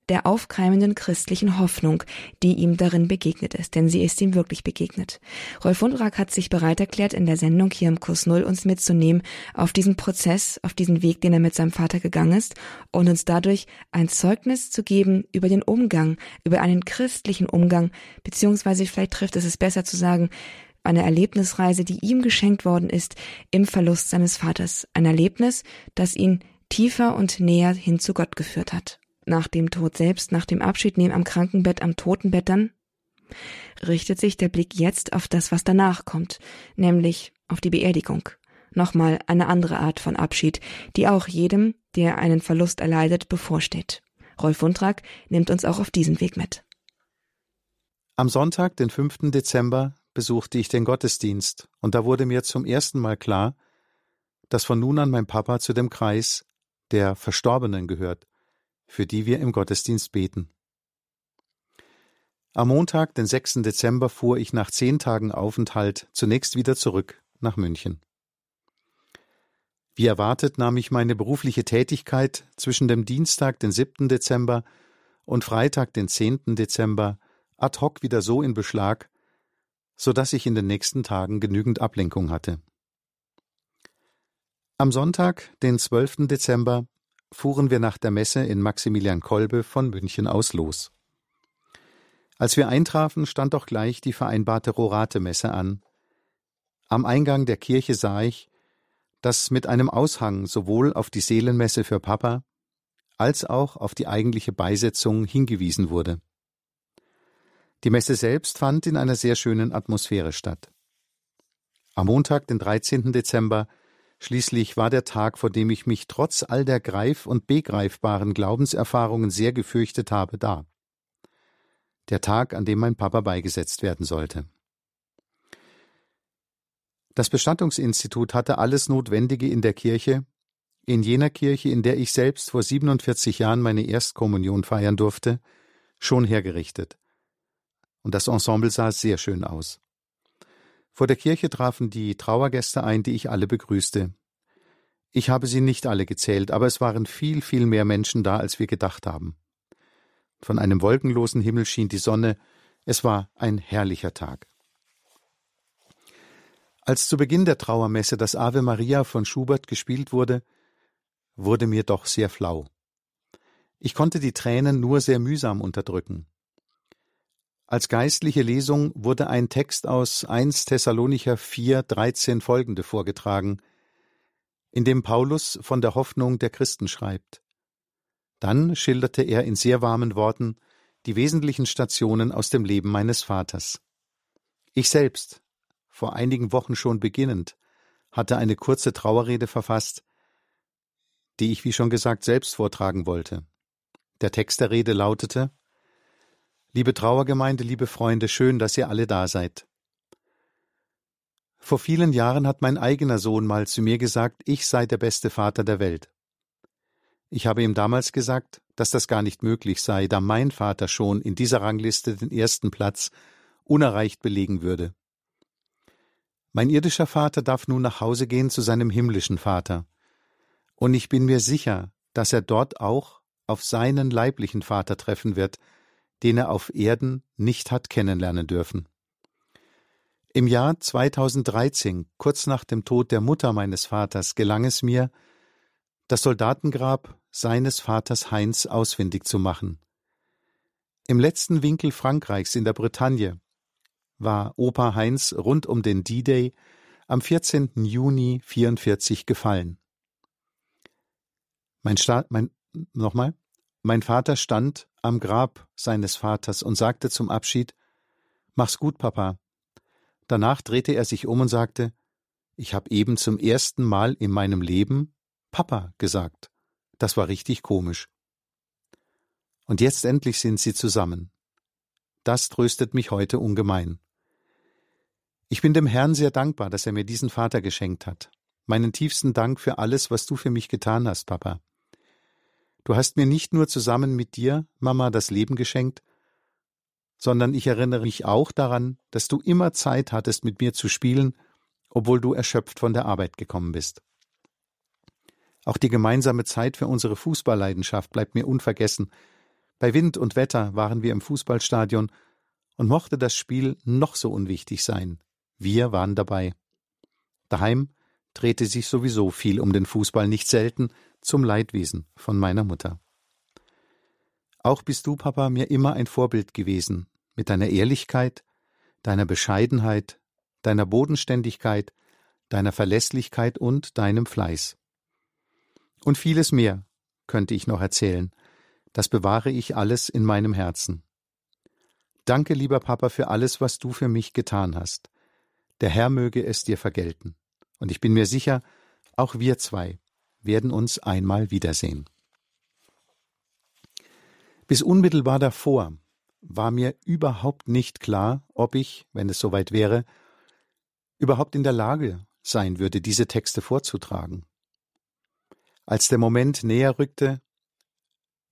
Speaker 1: der aufkeimenden christlichen Hoffnung, die ihm darin begegnet ist, denn sie ist ihm wirklich begegnet. Rolf Wundrak hat sich bereit erklärt, in der Sendung hier im Kurs Null uns mitzunehmen auf diesen Prozess, auf diesen Weg, den er mit seinem Vater gegangen ist und uns dadurch ein Zeugnis zu geben über den Umgang, über einen christlichen Umgang, beziehungsweise vielleicht trifft es es besser zu sagen, eine Erlebnisreise, die ihm geschenkt worden ist im Verlust seines Vaters. Ein Erlebnis, das ihn tiefer und näher hin zu Gott geführt hat nach dem Tod selbst, nach dem Abschied nehmen am Krankenbett, am Totenbett dann, richtet sich der Blick jetzt auf das, was danach kommt, nämlich auf die Beerdigung. Nochmal eine andere Art von Abschied, die auch jedem, der einen Verlust erleidet, bevorsteht. Rolf Wundrak nimmt uns auch auf diesen Weg mit.
Speaker 2: Am Sonntag, den 5. Dezember, besuchte ich den Gottesdienst, und da wurde mir zum ersten Mal klar, dass von nun an mein Papa zu dem Kreis der Verstorbenen gehört für die wir im Gottesdienst beten. Am Montag, den 6. Dezember, fuhr ich nach zehn Tagen Aufenthalt zunächst wieder zurück nach München. Wie erwartet nahm ich meine berufliche Tätigkeit zwischen dem Dienstag, den 7. Dezember und Freitag, den 10. Dezember, ad hoc wieder so in Beschlag, so dass ich in den nächsten Tagen genügend Ablenkung hatte. Am Sonntag, den 12. Dezember, fuhren wir nach der Messe in Maximilian Kolbe von München aus los. Als wir eintrafen, stand auch gleich die vereinbarte Rorate-Messe an. Am Eingang der Kirche sah ich, dass mit einem Aushang sowohl auf die Seelenmesse für Papa als auch auf die eigentliche Beisetzung hingewiesen wurde. Die Messe selbst fand in einer sehr schönen Atmosphäre statt. Am Montag, den 13. Dezember, Schließlich war der Tag, vor dem ich mich trotz all der greif- und begreifbaren Glaubenserfahrungen sehr gefürchtet habe, da. Der Tag, an dem mein Papa beigesetzt werden sollte. Das Bestattungsinstitut hatte alles Notwendige in der Kirche, in jener Kirche, in der ich selbst vor 47 Jahren meine Erstkommunion feiern durfte, schon hergerichtet. Und das Ensemble sah sehr schön aus. Vor der Kirche trafen die Trauergäste ein, die ich alle begrüßte. Ich habe sie nicht alle gezählt, aber es waren viel, viel mehr Menschen da, als wir gedacht haben. Von einem wolkenlosen Himmel schien die Sonne, es war ein herrlicher Tag. Als zu Beginn der Trauermesse das Ave Maria von Schubert gespielt wurde, wurde mir doch sehr flau. Ich konnte die Tränen nur sehr mühsam unterdrücken. Als geistliche Lesung wurde ein Text aus 1 Thessalonicher 4, 13 folgende vorgetragen, in dem Paulus von der Hoffnung der Christen schreibt. Dann schilderte er in sehr warmen Worten die wesentlichen Stationen aus dem Leben meines Vaters. Ich selbst, vor einigen Wochen schon beginnend, hatte eine kurze Trauerrede verfasst, die ich, wie schon gesagt, selbst vortragen wollte. Der Text der Rede lautete Liebe Trauergemeinde, liebe Freunde, schön, dass ihr alle da seid. Vor vielen Jahren hat mein eigener Sohn mal zu mir gesagt, ich sei der beste Vater der Welt. Ich habe ihm damals gesagt, dass das gar nicht möglich sei, da mein Vater schon in dieser Rangliste den ersten Platz unerreicht belegen würde. Mein irdischer Vater darf nun nach Hause gehen zu seinem himmlischen Vater, und ich bin mir sicher, dass er dort auch auf seinen leiblichen Vater treffen wird, den er auf Erden nicht hat kennenlernen dürfen. Im Jahr 2013, kurz nach dem Tod der Mutter meines Vaters, gelang es mir, das Soldatengrab seines Vaters Heinz ausfindig zu machen. Im letzten Winkel Frankreichs in der Bretagne war Opa Heinz rund um den D-Day am 14. Juni 44 gefallen. Mein Staat, mein, nochmal? Mein Vater stand am Grab seines Vaters und sagte zum Abschied Mach's gut, Papa. Danach drehte er sich um und sagte Ich habe eben zum ersten Mal in meinem Leben Papa gesagt. Das war richtig komisch. Und jetzt endlich sind sie zusammen. Das tröstet mich heute ungemein. Ich bin dem Herrn sehr dankbar, dass er mir diesen Vater geschenkt hat. Meinen tiefsten Dank für alles, was du für mich getan hast, Papa. Du hast mir nicht nur zusammen mit dir, Mama, das Leben geschenkt, sondern ich erinnere mich auch daran, dass du immer Zeit hattest, mit mir zu spielen, obwohl du erschöpft von der Arbeit gekommen bist. Auch die gemeinsame Zeit für unsere Fußballleidenschaft bleibt mir unvergessen, Bei Wind und Wetter waren wir im Fußballstadion und mochte das Spiel noch so unwichtig sein. Wir waren dabei. Daheim drehte sich sowieso viel um den Fußball, nicht selten zum Leidwesen von meiner Mutter. Auch bist du, Papa, mir immer ein Vorbild gewesen, mit deiner Ehrlichkeit, deiner Bescheidenheit, deiner Bodenständigkeit, deiner Verlässlichkeit und deinem Fleiß. Und vieles mehr könnte ich noch erzählen, das bewahre ich alles in meinem Herzen. Danke, lieber Papa, für alles, was du für mich getan hast. Der Herr möge es dir vergelten. Und ich bin mir sicher, auch wir zwei werden uns einmal wiedersehen. Bis unmittelbar davor war mir überhaupt nicht klar, ob ich, wenn es soweit wäre, überhaupt in der Lage sein würde, diese Texte vorzutragen. Als der Moment näher rückte,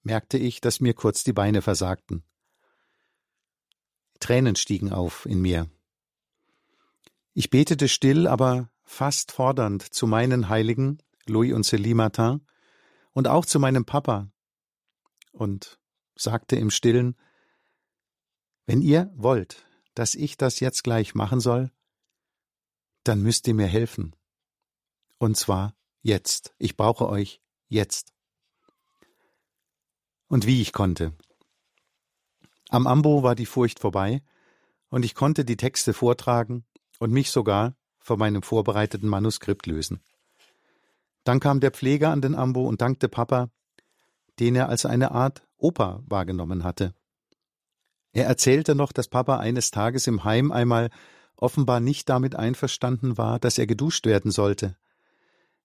Speaker 2: merkte ich, dass mir kurz die Beine versagten. Tränen stiegen auf in mir. Ich betete still, aber fast fordernd zu meinen Heiligen, Louis und Célie Martin, und auch zu meinem Papa, und sagte im stillen, wenn ihr wollt, dass ich das jetzt gleich machen soll, dann müsst ihr mir helfen. Und zwar jetzt. Ich brauche euch jetzt. Und wie ich konnte. Am Ambo war die Furcht vorbei, und ich konnte die Texte vortragen und mich sogar von meinem vorbereiteten Manuskript lösen. Dann kam der Pfleger an den Ambo und dankte Papa, den er als eine Art Opa wahrgenommen hatte. Er erzählte noch, dass Papa eines Tages im Heim einmal offenbar nicht damit einverstanden war, dass er geduscht werden sollte.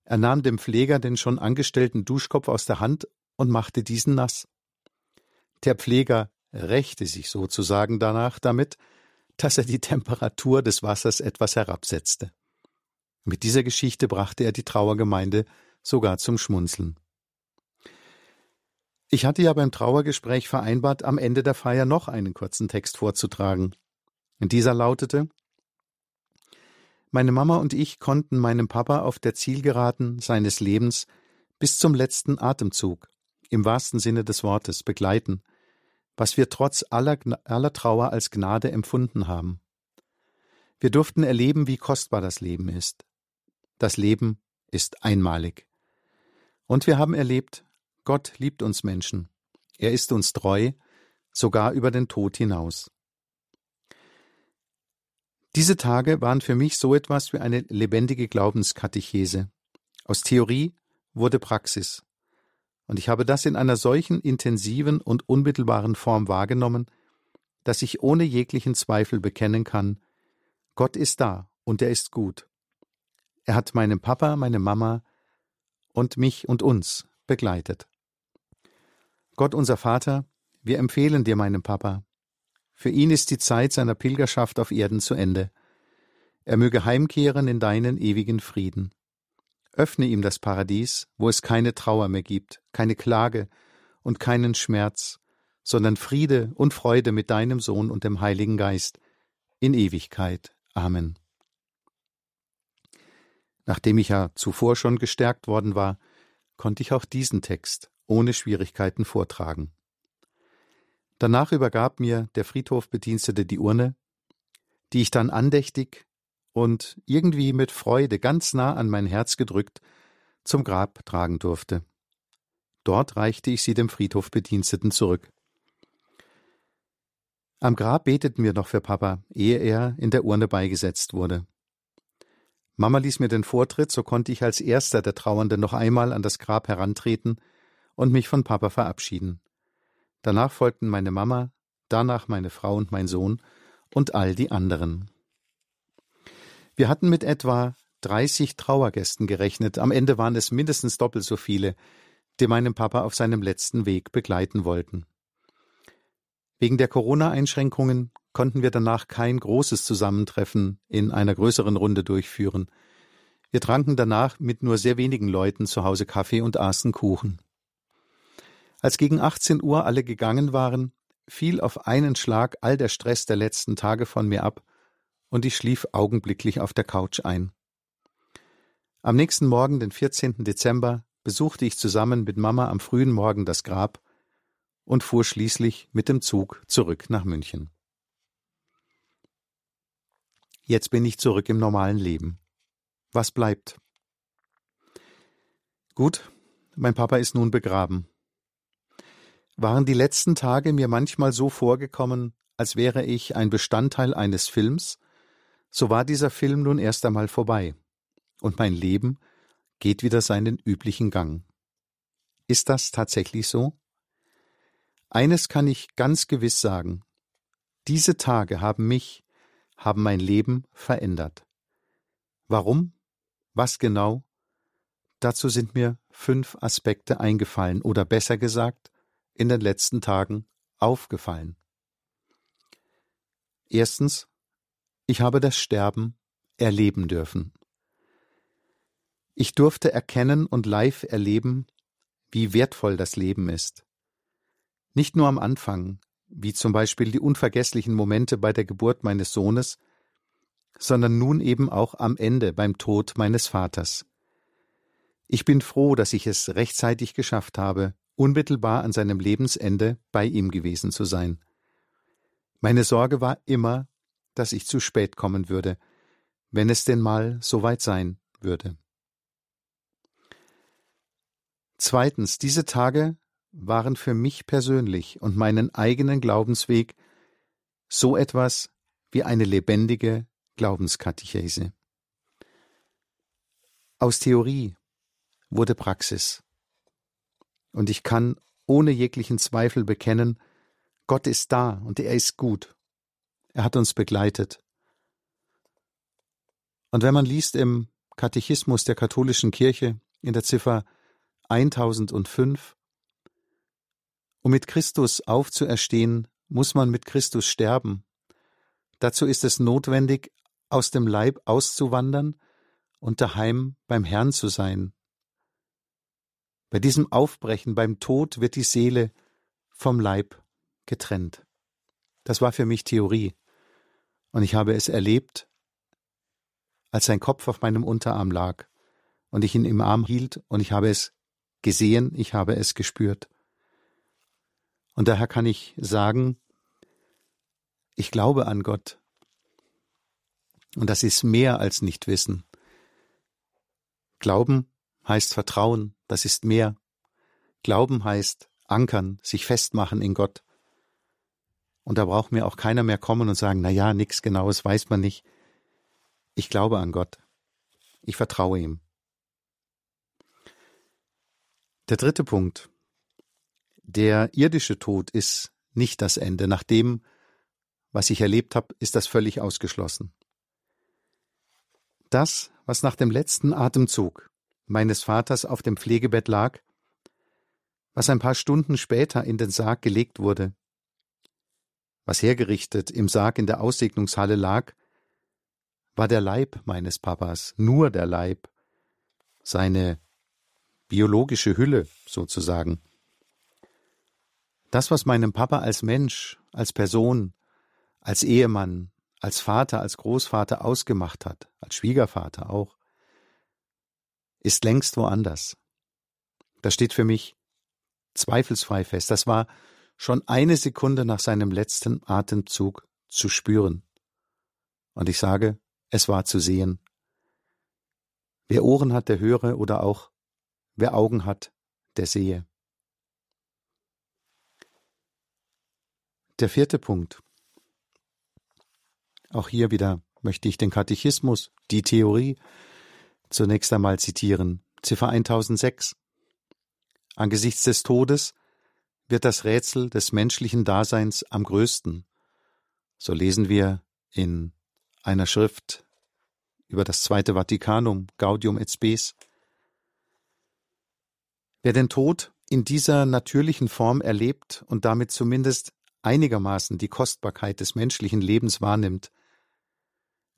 Speaker 2: Er nahm dem Pfleger den schon angestellten Duschkopf aus der Hand und machte diesen nass. Der Pfleger rächte sich sozusagen danach damit, dass er die Temperatur des Wassers etwas herabsetzte. Mit dieser Geschichte brachte er die Trauergemeinde sogar zum Schmunzeln. Ich hatte ja beim Trauergespräch vereinbart, am Ende der Feier noch einen kurzen Text vorzutragen. Dieser lautete Meine Mama und ich konnten meinem Papa auf der Zielgeraden seines Lebens bis zum letzten Atemzug, im wahrsten Sinne des Wortes, begleiten, was wir trotz aller, aller Trauer als Gnade empfunden haben. Wir durften erleben, wie kostbar das Leben ist. Das Leben ist einmalig. Und wir haben erlebt, Gott liebt uns Menschen. Er ist uns treu, sogar über den Tod hinaus. Diese Tage waren für mich so etwas wie eine lebendige Glaubenskatechese. Aus Theorie wurde Praxis. Und ich habe das in einer solchen intensiven und unmittelbaren Form wahrgenommen, dass ich ohne jeglichen Zweifel bekennen kann, Gott ist da und er ist gut. Er hat meinen Papa, meine Mama und mich und uns begleitet. Gott unser Vater, wir empfehlen dir meinen Papa. Für ihn ist die Zeit seiner Pilgerschaft auf Erden zu Ende. Er möge heimkehren in deinen ewigen Frieden. Öffne ihm das Paradies, wo es keine Trauer mehr gibt, keine Klage und keinen Schmerz, sondern Friede und Freude mit deinem Sohn und dem Heiligen Geist in Ewigkeit. Amen. Nachdem ich ja zuvor schon gestärkt worden war, konnte ich auch diesen Text ohne Schwierigkeiten vortragen. Danach übergab mir der Friedhofbedienstete die Urne, die ich dann andächtig und irgendwie mit Freude ganz nah an mein Herz gedrückt zum Grab tragen durfte. Dort reichte ich sie dem Friedhofbediensteten zurück. Am Grab beteten wir noch für Papa, ehe er in der Urne beigesetzt wurde. Mama ließ mir den Vortritt, so konnte ich als erster der Trauernden noch einmal an das Grab herantreten und mich von Papa verabschieden. Danach folgten meine Mama, danach meine Frau und mein Sohn und all die anderen. Wir hatten mit etwa 30 Trauergästen gerechnet, am Ende waren es mindestens doppelt so viele, die meinen Papa auf seinem letzten Weg begleiten wollten. Wegen der Corona-Einschränkungen konnten wir danach kein großes Zusammentreffen in einer größeren Runde durchführen. Wir tranken danach mit nur sehr wenigen Leuten zu Hause Kaffee und aßen Kuchen. Als gegen 18 Uhr alle gegangen waren, fiel auf einen Schlag all der Stress der letzten Tage von mir ab und ich schlief augenblicklich auf der Couch ein. Am nächsten Morgen, den 14. Dezember, besuchte ich zusammen mit Mama am frühen Morgen das Grab und fuhr schließlich mit dem Zug zurück nach München. Jetzt bin ich zurück im normalen Leben. Was bleibt? Gut, mein Papa ist nun begraben. Waren die letzten Tage mir manchmal so vorgekommen, als wäre ich ein Bestandteil eines Films, so war dieser Film nun erst einmal vorbei, und mein Leben geht wieder seinen üblichen Gang. Ist das tatsächlich so? Eines kann ich ganz gewiss sagen. Diese Tage haben mich, haben mein Leben verändert. Warum? Was genau? Dazu sind mir fünf Aspekte eingefallen oder besser gesagt, in den letzten Tagen aufgefallen. Erstens, ich habe das Sterben erleben dürfen. Ich durfte erkennen und live erleben, wie wertvoll das Leben ist. Nicht nur am Anfang, wie zum Beispiel die unvergesslichen Momente bei der Geburt meines Sohnes, sondern nun eben auch am Ende beim Tod meines Vaters. Ich bin froh, dass ich es rechtzeitig geschafft habe, unmittelbar an seinem Lebensende bei ihm gewesen zu sein. Meine Sorge war immer, dass ich zu spät kommen würde, wenn es denn mal so weit sein würde. Zweitens, diese Tage waren für mich persönlich und meinen eigenen Glaubensweg so etwas wie eine lebendige Glaubenskatechese. Aus Theorie wurde Praxis. Und ich kann ohne jeglichen Zweifel bekennen, Gott ist da und er ist gut. Er hat uns begleitet. Und wenn man liest im Katechismus der katholischen Kirche in der Ziffer 1005, um mit Christus aufzuerstehen, muss man mit Christus sterben. Dazu ist es notwendig, aus dem Leib auszuwandern und daheim beim Herrn zu sein. Bei diesem Aufbrechen, beim Tod wird die Seele vom Leib getrennt. Das war für mich Theorie. Und ich habe es erlebt, als sein Kopf auf meinem Unterarm lag und ich ihn im Arm hielt und ich habe es gesehen, ich habe es gespürt. Und daher kann ich sagen, ich glaube an Gott. Und das ist mehr als nicht wissen. Glauben heißt Vertrauen, das ist mehr. Glauben heißt ankern, sich festmachen in Gott. Und da braucht mir auch keiner mehr kommen und sagen, na ja, nichts Genaues weiß man nicht. Ich glaube an Gott. Ich vertraue ihm. Der dritte Punkt. Der irdische Tod ist nicht das Ende. Nach dem, was ich erlebt habe, ist das völlig ausgeschlossen. Das, was nach dem letzten Atemzug meines Vaters auf dem Pflegebett lag, was ein paar Stunden später in den Sarg gelegt wurde, was hergerichtet im Sarg in der Aussegnungshalle lag, war der Leib meines Papas, nur der Leib, seine biologische Hülle sozusagen. Das, was meinem Papa als Mensch, als Person, als Ehemann, als Vater, als Großvater ausgemacht hat, als Schwiegervater auch, ist längst woanders. Das steht für mich zweifelsfrei fest. Das war schon eine Sekunde nach seinem letzten Atemzug zu spüren. Und ich sage, es war zu sehen. Wer Ohren hat, der höre oder auch wer Augen hat, der sehe. Der vierte Punkt. Auch hier wieder möchte ich den Katechismus, die Theorie, zunächst einmal zitieren. Ziffer 1006. Angesichts des Todes wird das Rätsel des menschlichen Daseins am größten. So lesen wir in einer Schrift über das Zweite Vatikanum, Gaudium et Spes. Wer den Tod in dieser natürlichen Form erlebt und damit zumindest einigermaßen die Kostbarkeit des menschlichen Lebens wahrnimmt,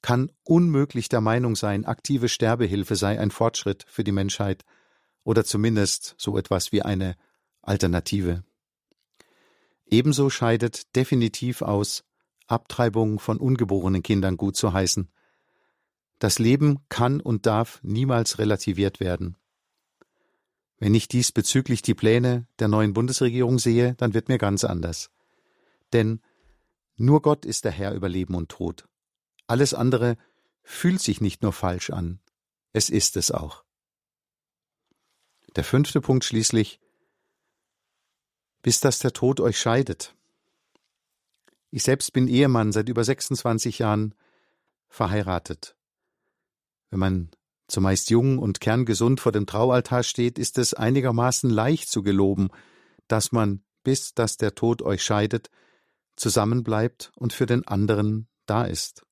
Speaker 2: kann unmöglich der Meinung sein, aktive Sterbehilfe sei ein Fortschritt für die Menschheit oder zumindest so etwas wie eine Alternative. Ebenso scheidet definitiv aus, Abtreibung von ungeborenen Kindern gut zu heißen. Das Leben kann und darf niemals relativiert werden. Wenn ich diesbezüglich die Pläne der neuen Bundesregierung sehe, dann wird mir ganz anders. Denn nur Gott ist der Herr über Leben und Tod. Alles andere fühlt sich nicht nur falsch an, es ist es auch. Der fünfte Punkt schließlich, bis dass der Tod euch scheidet. Ich selbst bin Ehemann seit über 26 Jahren verheiratet. Wenn man zumeist jung und kerngesund vor dem Traualtar steht, ist es einigermaßen leicht zu geloben, dass man, bis dass der Tod euch scheidet, zusammenbleibt und für den anderen da ist.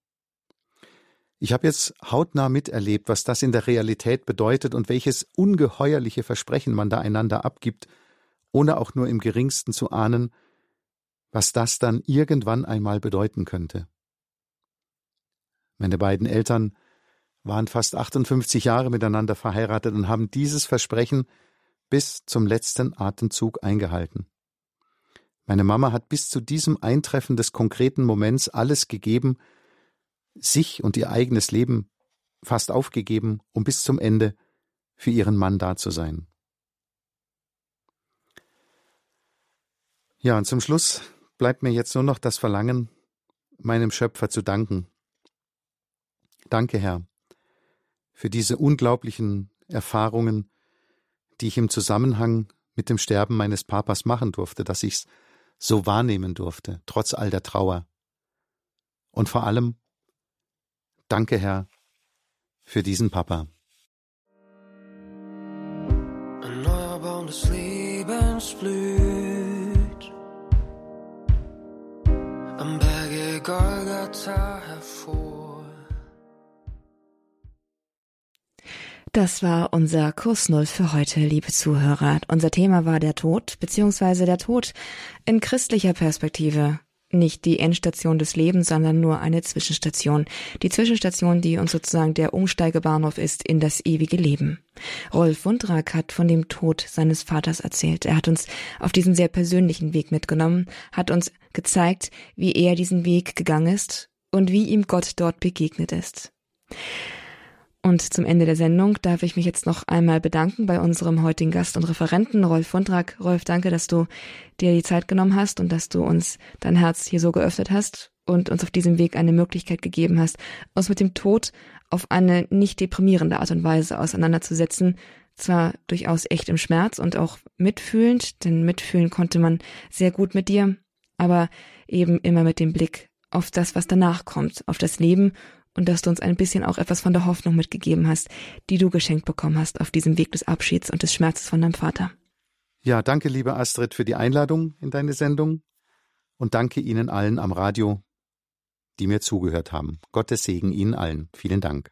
Speaker 2: Ich habe jetzt hautnah miterlebt, was das in der Realität bedeutet und welches ungeheuerliche Versprechen man da einander abgibt, ohne auch nur im geringsten zu ahnen, was das dann irgendwann einmal bedeuten könnte. Meine beiden Eltern waren fast 58 Jahre miteinander verheiratet und haben dieses Versprechen bis zum letzten Atemzug eingehalten. Meine Mama hat bis zu diesem Eintreffen des konkreten Moments alles gegeben, sich und ihr eigenes Leben fast aufgegeben, um bis zum Ende für ihren Mann da zu sein. Ja, und zum Schluss bleibt mir jetzt nur noch das Verlangen, meinem Schöpfer zu danken. Danke, Herr, für diese unglaublichen Erfahrungen, die ich im Zusammenhang mit dem Sterben meines Papas machen durfte, dass ich's so wahrnehmen durfte, trotz all der Trauer. Und vor allem, danke, Herr, für diesen Papa. Erneuerbaren des Lebens
Speaker 1: Golgatha hervor. Das war unser Kurs Null für heute, liebe Zuhörer. Unser Thema war der Tod, beziehungsweise der Tod in christlicher Perspektive nicht die Endstation des Lebens, sondern nur eine Zwischenstation. Die Zwischenstation, die uns sozusagen der Umsteigebahnhof ist in das ewige Leben. Rolf Wundrak hat von dem Tod seines Vaters erzählt. Er hat uns auf diesen sehr persönlichen Weg mitgenommen, hat uns gezeigt, wie er diesen Weg gegangen ist und wie ihm Gott dort begegnet ist. Und zum Ende der Sendung darf ich mich jetzt noch einmal bedanken bei unserem heutigen Gast und Referenten Rolf Fundrak. Rolf, danke, dass du dir die Zeit genommen hast und dass du uns dein Herz hier so geöffnet hast und uns auf diesem Weg eine Möglichkeit gegeben hast, uns mit dem Tod auf eine nicht deprimierende Art und Weise auseinanderzusetzen. Zwar durchaus echt im Schmerz und auch mitfühlend, denn mitfühlen konnte man sehr gut mit dir, aber eben immer mit dem Blick auf das, was danach kommt, auf das Leben und dass du uns ein bisschen auch etwas von der Hoffnung mitgegeben hast, die du geschenkt bekommen hast auf diesem Weg des Abschieds und des Schmerzes von deinem Vater.
Speaker 2: Ja, danke, liebe Astrid, für die Einladung in deine Sendung und danke Ihnen allen am Radio, die mir zugehört haben. Gottes Segen Ihnen allen. Vielen Dank.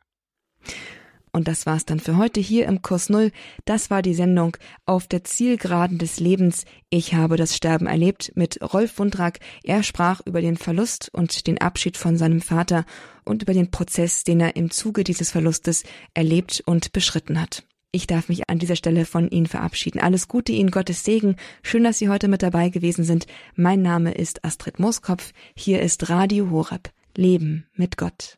Speaker 1: Und das war's dann für heute hier im Kurs Null. Das war die Sendung auf der Zielgeraden des Lebens. Ich habe das Sterben erlebt mit Rolf Wundrak. Er sprach über den Verlust und den Abschied von seinem Vater und über den Prozess, den er im Zuge dieses Verlustes erlebt und beschritten hat. Ich darf mich an dieser Stelle von Ihnen verabschieden. Alles Gute Ihnen, Gottes Segen. Schön, dass Sie heute mit dabei gewesen sind. Mein Name ist Astrid Moskopf. Hier ist Radio Horeb. Leben mit Gott.